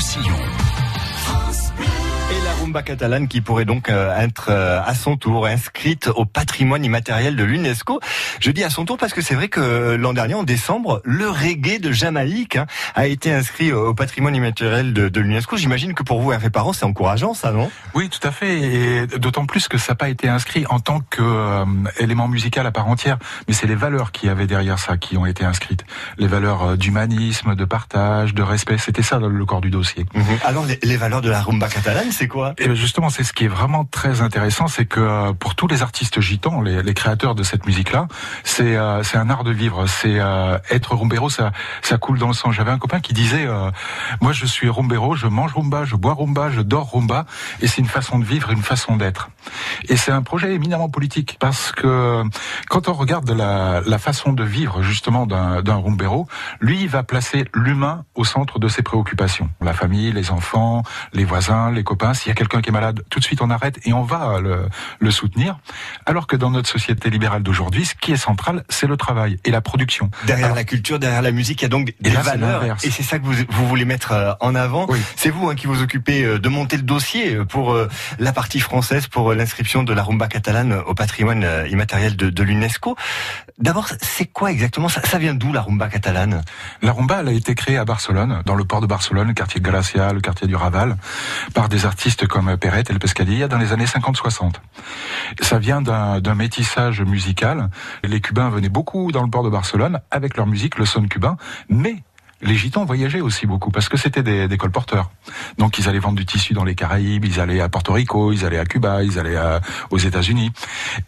Roussillon. Rumba catalane qui pourrait donc euh, être euh, à son tour inscrite au patrimoine immatériel de l'UNESCO. Je dis à son tour parce que c'est vrai que l'an dernier, en décembre, le reggae de Jamaïque hein, a été inscrit au patrimoine immatériel de, de l'UNESCO. J'imagine que pour vous, Hervé Parent, c'est encourageant ça, non? Oui, tout à fait. Et d'autant plus que ça n'a pas été inscrit en tant qu'élément musical à part entière. Mais c'est les valeurs qui avaient derrière ça qui ont été inscrites. Les valeurs euh, d'humanisme, de partage, de respect. C'était ça le corps du dossier. Alors les, les valeurs de la rumba catalane, c'est quoi? Et justement, c'est ce qui est vraiment très intéressant, c'est que euh, pour tous les artistes gitans, les, les créateurs de cette musique-là, c'est euh, c'est un art de vivre. C'est euh, être rumbero, ça ça coule dans le sang. J'avais un copain qui disait, euh, moi je suis rumbero, je mange rumba, je bois rumba, je dors rumba, et c'est une façon de vivre, une façon d'être. Et c'est un projet éminemment politique parce que quand on regarde la, la façon de vivre justement d'un rumbero, lui il va placer l'humain au centre de ses préoccupations. La famille, les enfants, les voisins, les copains. S'il y a quelqu'un qui est malade, tout de suite on arrête et on va le, le soutenir. Alors que dans notre société libérale d'aujourd'hui, ce qui est central, c'est le travail et la production. Derrière Alors- la culture, derrière la musique, il y a donc des là, c'est valeurs. Et c'est ça que vous, vous voulez mettre euh, en avant. Oui. C'est vous hein, qui vous occupez euh, de monter le dossier euh, pour euh, la partie française, pour euh, l'inscription de la rumba catalane au patrimoine euh, immatériel de, de l'UNESCO. D'abord, c'est quoi exactement ça, vient d'où la rumba catalane? La rumba, elle a été créée à Barcelone, dans le port de Barcelone, le quartier de Gracia, le quartier du Raval, par des artistes comme Perret et le Pescadilla dans les années 50-60. Ça vient d'un métissage musical. Les Cubains venaient beaucoup dans le port de Barcelone avec leur musique, le son cubain, mais les gitans voyageaient aussi beaucoup parce que c'était des, des colporteurs. Donc ils allaient vendre du tissu dans les Caraïbes, ils allaient à Porto Rico, ils allaient à Cuba, ils allaient à- aux États-Unis.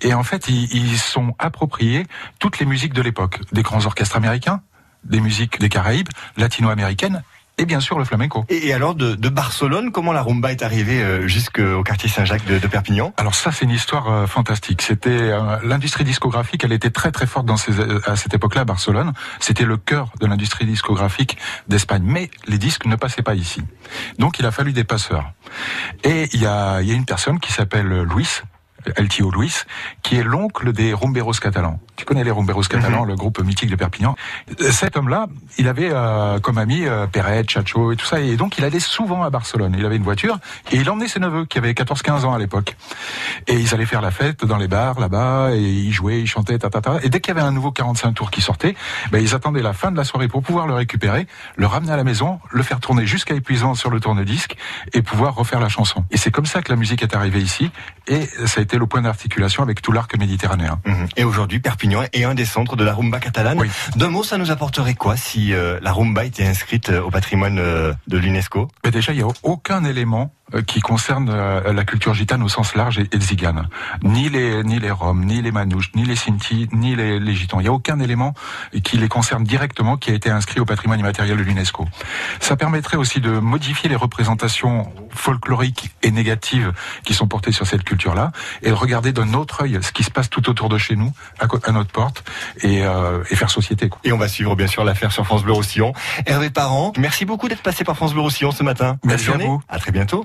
Et en fait, ils, ils sont appropriés toutes les musiques de l'époque, des grands orchestres américains, des musiques des Caraïbes, latino-américaines et bien sûr le flamenco. et, et alors de, de Barcelone, comment la rumba est arrivée euh, jusqu'au quartier Saint-Jacques de, de Perpignan? Alors ça, c'est une histoire euh, fantastique. C'était euh, l'industrie discographique, elle était très très forte dans ces, euh, à cette époque-là à Barcelone. C'était le cœur de l'industrie discographique d'Espagne. Mais les disques ne passaient pas ici. Donc il a fallu des passeurs. Et il y a, il y a une personne qui s'appelle Luis. El Tio Luis, qui est l'oncle des rumberos catalans. Tu connais les rumberos catalans, le groupe mythique de Perpignan. Cet homme-là, il avait euh, comme ami euh, Perret, Chacho et tout ça, et donc il allait souvent à Barcelone. Il avait une voiture et il emmenait ses neveux qui avaient 14-15 ans à l'époque. Et ils allaient faire la fête dans les bars là-bas, et ils jouaient, ils chantaient, ta, ta, ta. Et dès qu'il y avait un nouveau 45 tours qui sortait, ben, ils attendaient la fin de la soirée pour pouvoir le récupérer, le ramener à la maison, le faire tourner jusqu'à épuisement sur le tourne-disque et pouvoir refaire la chanson. Et c'est comme ça que la musique est arrivée ici, et ça a été le point d'articulation avec tout l'arc méditerranéen. Mhm. Et aujourd'hui, Perpignan est un des centres de la rumba catalane. Oui. D'un mot, ça nous apporterait quoi si euh, la rumba était inscrite euh, au patrimoine euh, de l'UNESCO? Déjà, il n'y a aucun élément qui concerne euh, la culture gitane au sens large et, et zigane. Ni les, ni les Roms, ni les Manouches, ni les Sinti, ni les, les Gitans. Il n'y a aucun élément qui les concerne directement qui a été inscrit au patrimoine immatériel de l'UNESCO. Ça permettrait aussi de modifier les représentations folkloriques et négatives qui sont portées sur cette culture-là et de regarder d'un autre œil ce qui se passe tout autour de chez nous, à, notre porte, et, euh, et faire société. Quoi. Et on va suivre bien sûr l'affaire sur France Bleu Roussillon. Hervé Parent, merci beaucoup d'être passé par France Bleu Roussillon ce matin. Merci à vous. À très bientôt.